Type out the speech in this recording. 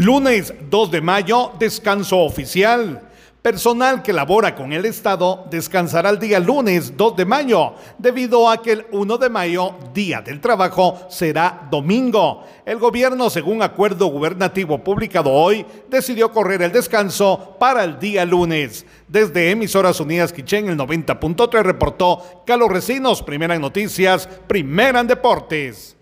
Lunes 2 de mayo, descanso oficial. Personal que labora con el Estado descansará el día lunes 2 de mayo, debido a que el 1 de mayo, Día del Trabajo, será domingo. El gobierno, según acuerdo gubernativo publicado hoy, decidió correr el descanso para el día lunes. Desde Emisoras Unidas Quichén, el 90.3 reportó Carlos Recinos, primera noticias, primera en deportes.